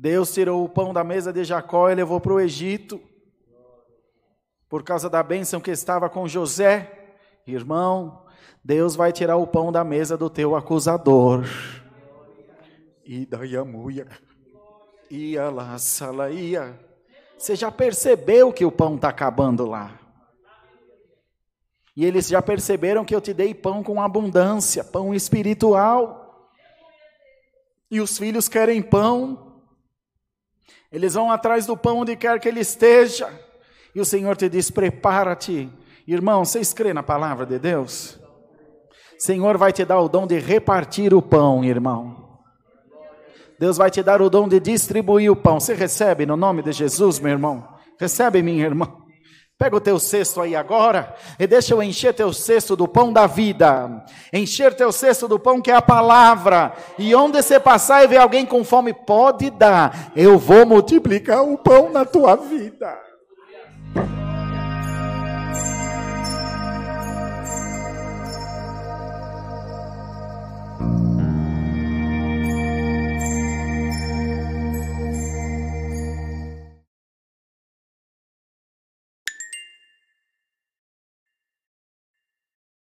Deus tirou o pão da mesa de Jacó e levou para o Egito, por causa da bênção que estava com José. Irmão, Deus vai tirar o pão da mesa do teu acusador. E daí a e a lá, salaia. Você já percebeu que o pão está acabando lá? E eles já perceberam que eu te dei pão com abundância, pão espiritual. E os filhos querem pão. Eles vão atrás do pão onde quer que ele esteja. E o Senhor te diz: prepara-te. Irmão, vocês crêem na palavra de Deus? Senhor vai te dar o dom de repartir o pão, irmão. Deus vai te dar o dom de distribuir o pão. Você recebe no nome de Jesus, meu irmão? Recebe, minha irmã. Pega o teu cesto aí agora e deixa eu encher teu cesto do pão da vida. Encher teu cesto do pão que é a palavra. E onde você passar e ver alguém com fome, pode dar. Eu vou multiplicar o pão na tua vida.